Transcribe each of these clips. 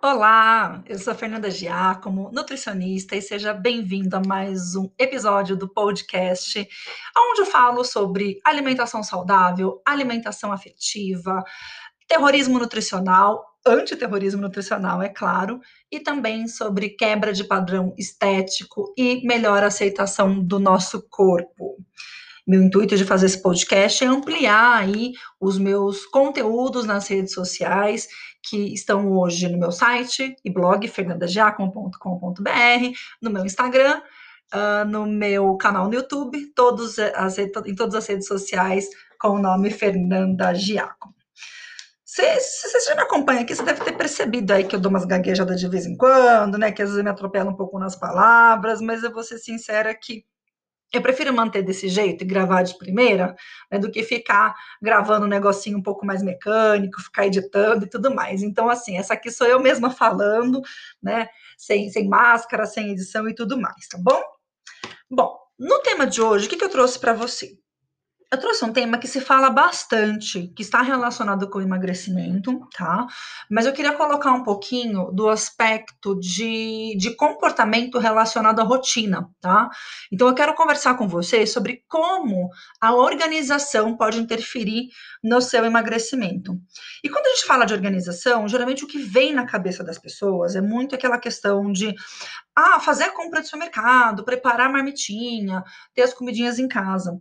Olá, eu sou Fernanda Giacomo, nutricionista, e seja bem-vindo a mais um episódio do podcast, onde eu falo sobre alimentação saudável, alimentação afetiva, terrorismo nutricional, antiterrorismo nutricional, é claro, e também sobre quebra de padrão estético e melhor aceitação do nosso corpo. Meu intuito de fazer esse podcast é ampliar aí os meus conteúdos nas redes sociais que estão hoje no meu site e blog fernandagiacom.com.br, no meu Instagram, uh, no meu canal no YouTube, todos as, em todas as redes sociais com o nome Fernanda Giacomo. Se, se você já me acompanha aqui, você deve ter percebido aí que eu dou umas gaguejadas de vez em quando, né? Que às vezes me atropela um pouco nas palavras, mas eu vou ser sincera que eu prefiro manter desse jeito e gravar de primeira, né, do que ficar gravando um negocinho um pouco mais mecânico, ficar editando e tudo mais. Então, assim, essa aqui sou eu mesma falando, né, sem, sem máscara, sem edição e tudo mais, tá bom? Bom, no tema de hoje, o que, que eu trouxe para você? Eu trouxe um tema que se fala bastante, que está relacionado com o emagrecimento, tá? Mas eu queria colocar um pouquinho do aspecto de, de comportamento relacionado à rotina, tá? Então eu quero conversar com vocês sobre como a organização pode interferir no seu emagrecimento. E quando a gente fala de organização, geralmente o que vem na cabeça das pessoas é muito aquela questão de ah, fazer a compra do supermercado, preparar a marmitinha, ter as comidinhas em casa.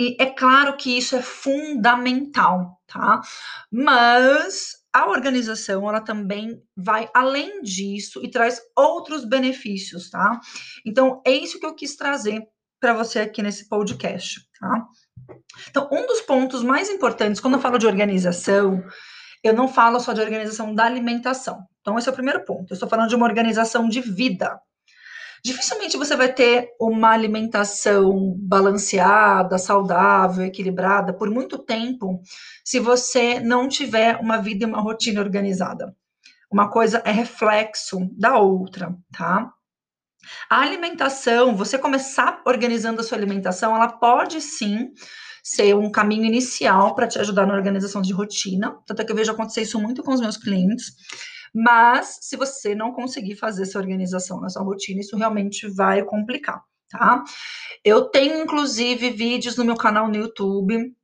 E é claro que isso é fundamental, tá? Mas a organização, ela também vai além disso e traz outros benefícios, tá? Então, é isso que eu quis trazer para você aqui nesse podcast, tá? Então, um dos pontos mais importantes quando eu falo de organização, eu não falo só de organização da alimentação. Então, esse é o primeiro ponto. Eu estou falando de uma organização de vida, dificilmente você vai ter uma alimentação balanceada, saudável, equilibrada por muito tempo se você não tiver uma vida e uma rotina organizada. Uma coisa é reflexo da outra, tá? A alimentação, você começar organizando a sua alimentação, ela pode sim ser um caminho inicial para te ajudar na organização de rotina. Tanto é que eu vejo acontecer isso muito com os meus clientes. Mas se você não conseguir fazer essa organização na sua rotina, isso realmente vai complicar, tá? Eu tenho inclusive vídeos no meu canal no YouTube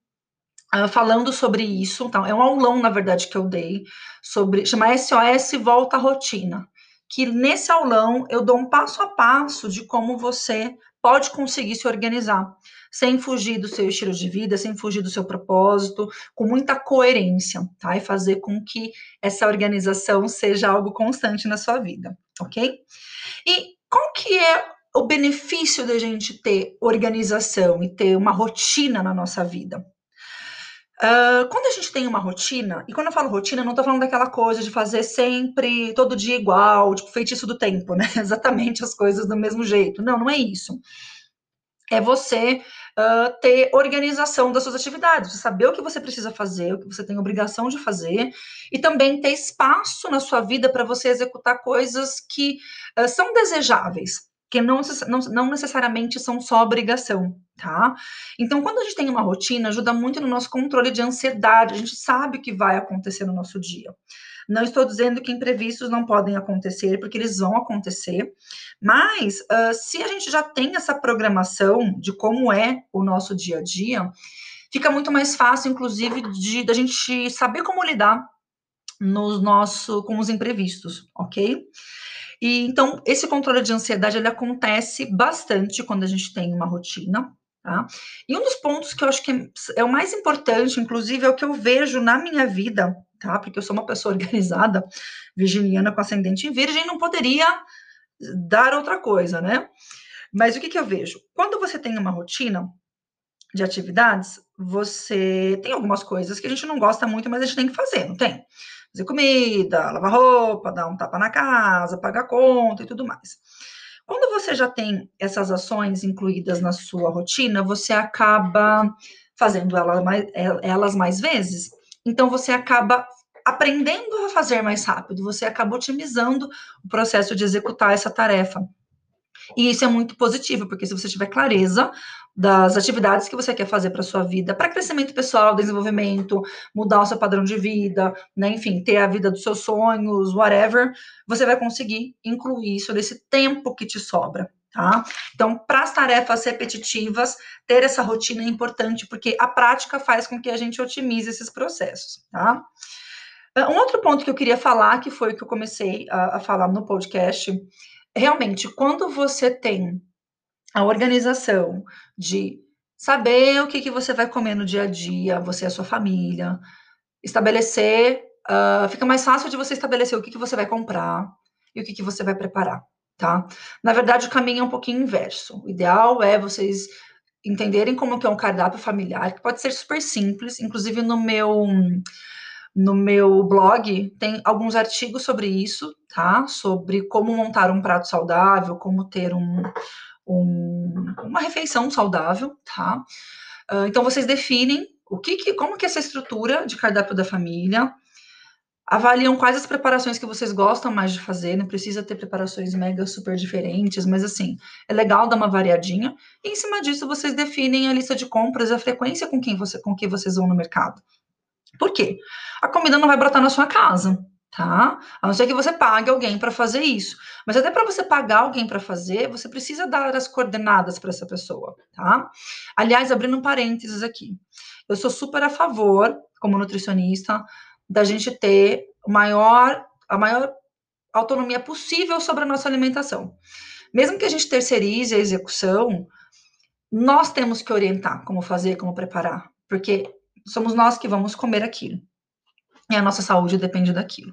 Uh, falando sobre isso, então, é um aulão, na verdade, que eu dei, sobre, chama SOS Volta à Rotina, que nesse aulão eu dou um passo a passo de como você pode conseguir se organizar sem fugir do seu estilo de vida, sem fugir do seu propósito, com muita coerência, tá? E fazer com que essa organização seja algo constante na sua vida, ok? E qual que é o benefício da gente ter organização e ter uma rotina na nossa vida? Uh, quando a gente tem uma rotina, e quando eu falo rotina, não tô falando daquela coisa de fazer sempre, todo dia igual, tipo feitiço do tempo, né? Exatamente as coisas do mesmo jeito. Não, não é isso. É você uh, ter organização das suas atividades, saber o que você precisa fazer, o que você tem obrigação de fazer, e também ter espaço na sua vida para você executar coisas que uh, são desejáveis, que não, não, necessariamente são só obrigação, tá? Então, quando a gente tem uma rotina, ajuda muito no nosso controle de ansiedade, a gente sabe o que vai acontecer no nosso dia. Não estou dizendo que imprevistos não podem acontecer, porque eles vão acontecer, mas uh, se a gente já tem essa programação de como é o nosso dia a dia, fica muito mais fácil, inclusive, de da gente saber como lidar no nosso com os imprevistos, ok? E então esse controle de ansiedade ele acontece bastante quando a gente tem uma rotina, tá? E um dos pontos que eu acho que é, o mais importante, inclusive, é o que eu vejo na minha vida tá? Porque eu sou uma pessoa organizada, virginiana com ascendente em virgem, não poderia dar outra coisa, né? Mas o que, que eu vejo? Quando você tem uma rotina de atividades, você tem algumas coisas que a gente não gosta muito, mas a gente tem que fazer, não tem? Fazer comida, lavar roupa, dar um tapa na casa, pagar conta e tudo mais. Quando você já tem essas ações incluídas na sua rotina, você acaba fazendo elas mais, elas mais vezes então você acaba aprendendo a fazer mais rápido, você acaba otimizando o processo de executar essa tarefa. E isso é muito positivo, porque se você tiver clareza das atividades que você quer fazer para sua vida, para crescimento pessoal, desenvolvimento, mudar o seu padrão de vida, né, enfim, ter a vida dos seus sonhos, whatever, você vai conseguir incluir isso nesse tempo que te sobra, tá? Então, para as tarefas repetitivas, ter essa rotina é importante, porque a prática faz com que a gente otimize esses processos, tá? Um outro ponto que eu queria falar, que foi o que eu comecei a, a falar no podcast, realmente, quando você tem a organização de saber o que, que você vai comer no dia a dia, você e a sua família, estabelecer, uh, fica mais fácil de você estabelecer o que, que você vai comprar e o que, que você vai preparar, tá? Na verdade, o caminho é um pouquinho inverso. O ideal é vocês entenderem como que é um cardápio familiar, que pode ser super simples, inclusive no meu no meu blog tem alguns artigos sobre isso, tá? Sobre como montar um prato saudável, como ter um, um, uma refeição saudável, tá? Uh, então vocês definem o que, que, como que é essa estrutura de cardápio da família, avaliam quais as preparações que vocês gostam mais de fazer, não precisa ter preparações mega super diferentes, mas assim, é legal dar uma variadinha, e em cima disso vocês definem a lista de compras e a frequência com quem você com que vocês vão no mercado. Por quê? A comida não vai brotar na sua casa, tá? A não ser que você pague alguém para fazer isso. Mas até para você pagar alguém para fazer, você precisa dar as coordenadas para essa pessoa, tá? Aliás, abrindo um parênteses aqui. Eu sou super a favor, como nutricionista, da gente ter maior, a maior autonomia possível sobre a nossa alimentação. Mesmo que a gente terceirize a execução, nós temos que orientar como fazer, como preparar, porque somos nós que vamos comer aquilo e a nossa saúde depende daquilo.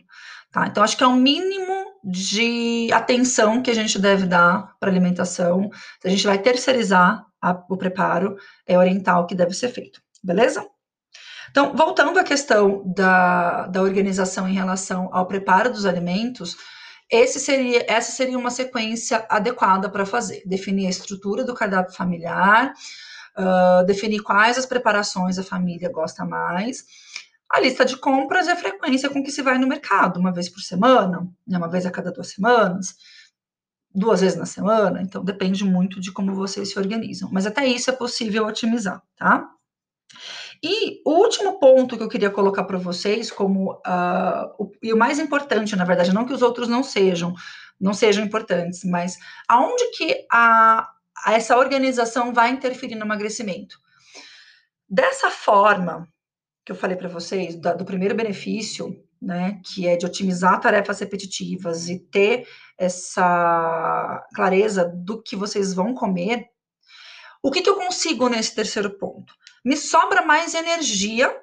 Tá? Então, acho que é o mínimo de atenção que a gente deve dar para alimentação. Se a gente vai terceirizar a, o preparo, é orientar o que deve ser feito, beleza? Então, voltando à questão da, da organização em relação ao preparo dos alimentos, esse seria, essa seria uma sequência adequada para fazer. Definir a estrutura do cardápio familiar, uh, definir quais as preparações a família gosta mais, a lista de compras e a frequência com que se vai no mercado, uma vez por semana, né, uma vez a cada duas semanas, duas vezes na semana, então depende muito de como vocês se organizam. Mas até isso é possível otimizar, tá? E o último ponto que eu queria colocar para vocês, como uh, o, e o mais importante, na verdade, não que os outros não sejam, não sejam importantes, mas aonde que a essa organização vai interferir no emagrecimento? Dessa forma, que eu falei para vocês, da, do primeiro benefício, né, que é de otimizar tarefas repetitivas e ter essa clareza do que vocês vão comer, o que, que eu consigo nesse terceiro ponto? Me sobra mais energia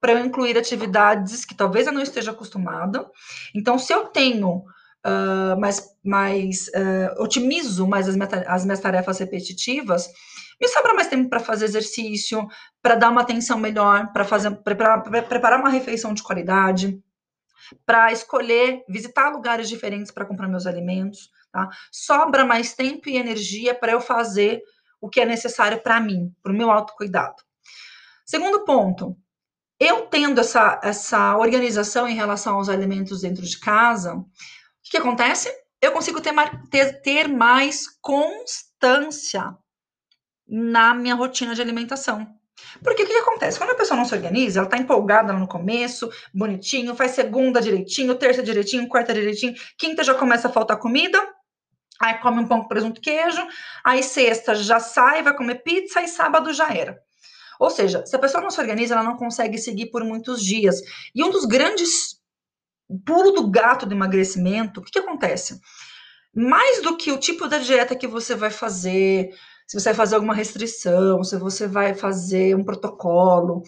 para eu incluir atividades que talvez eu não esteja acostumada. Então, se eu tenho uh, mais, mais uh, otimizo mais as, as minhas tarefas repetitivas, me sobra mais tempo para fazer exercício, para dar uma atenção melhor, para fazer preparar, preparar uma refeição de qualidade, para escolher visitar lugares diferentes para comprar meus alimentos, tá? Sobra mais tempo e energia para eu fazer o que é necessário para mim, para o meu autocuidado. Segundo ponto, eu tendo essa, essa organização em relação aos alimentos dentro de casa, o que, acontece? Eu consigo ter, ter, ter mais constância na minha rotina de alimentação. Porque o que, que, acontece? Quando a pessoa não se organiza, ela tá empolgada no começo, bonitinho, faz segunda direitinho, terça direitinho, quarta direitinho, quinta já começa a faltar comida, aí come um pão com presunto queijo, aí sexta já sai, vai comer pizza e sábado já era. Ou seja, se a pessoa não se organiza, ela não consegue seguir por muitos dias. E um dos grandes pulo do gato do emagrecimento, o que, que acontece? Mais do que o tipo da dieta que você vai fazer, se você vai fazer alguma restrição, se você vai fazer um protocolo.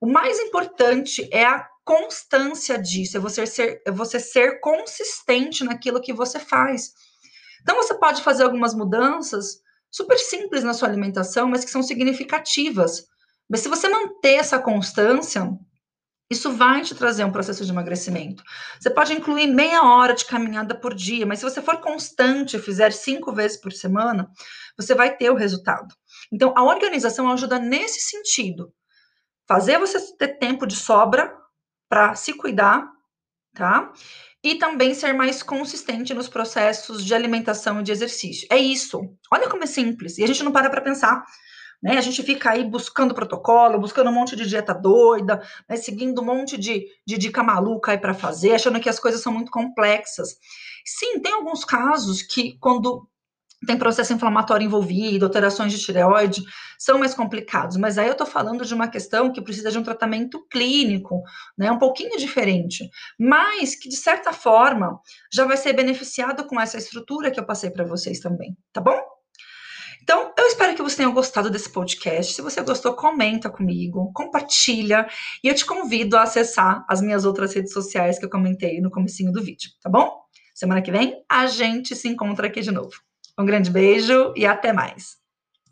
O mais importante é a constância disso, é você ser, é você ser consistente naquilo que você faz. Então, você pode fazer algumas mudanças super simples na sua alimentação, mas que são significativas. Mas se você manter essa constância, isso vai te trazer um processo de emagrecimento. Você pode incluir meia hora de caminhada por dia, mas se você for constante e fizer cinco vezes por semana, você vai ter o resultado. Então, a organização ajuda nesse sentido. Fazer você ter tempo de sobra para se cuidar, tá? E também ser mais consistente nos processos de alimentação e de exercício. É isso. Olha como é simples. E a gente não para para pensar. Né? A gente fica aí buscando protocolo, buscando um monte de dieta doida, né? seguindo um monte de, de dica maluca aí para fazer, achando que as coisas são muito complexas. Sim, tem alguns casos que, quando tem processo inflamatório envolvido, alterações de tireoide, são mais complicados, mas aí eu estou falando de uma questão que precisa de um tratamento clínico, né, um pouquinho diferente, mas que de certa forma já vai ser beneficiado com essa estrutura que eu passei para vocês também, tá bom? Então, eu espero que você tenha gostado desse podcast. Se você gostou, comenta comigo, compartilha e eu te convido a acessar as minhas outras redes sociais que eu comentei no comecinho do vídeo, tá bom? Semana que vem a gente se encontra aqui de novo. Um grande beijo e até mais.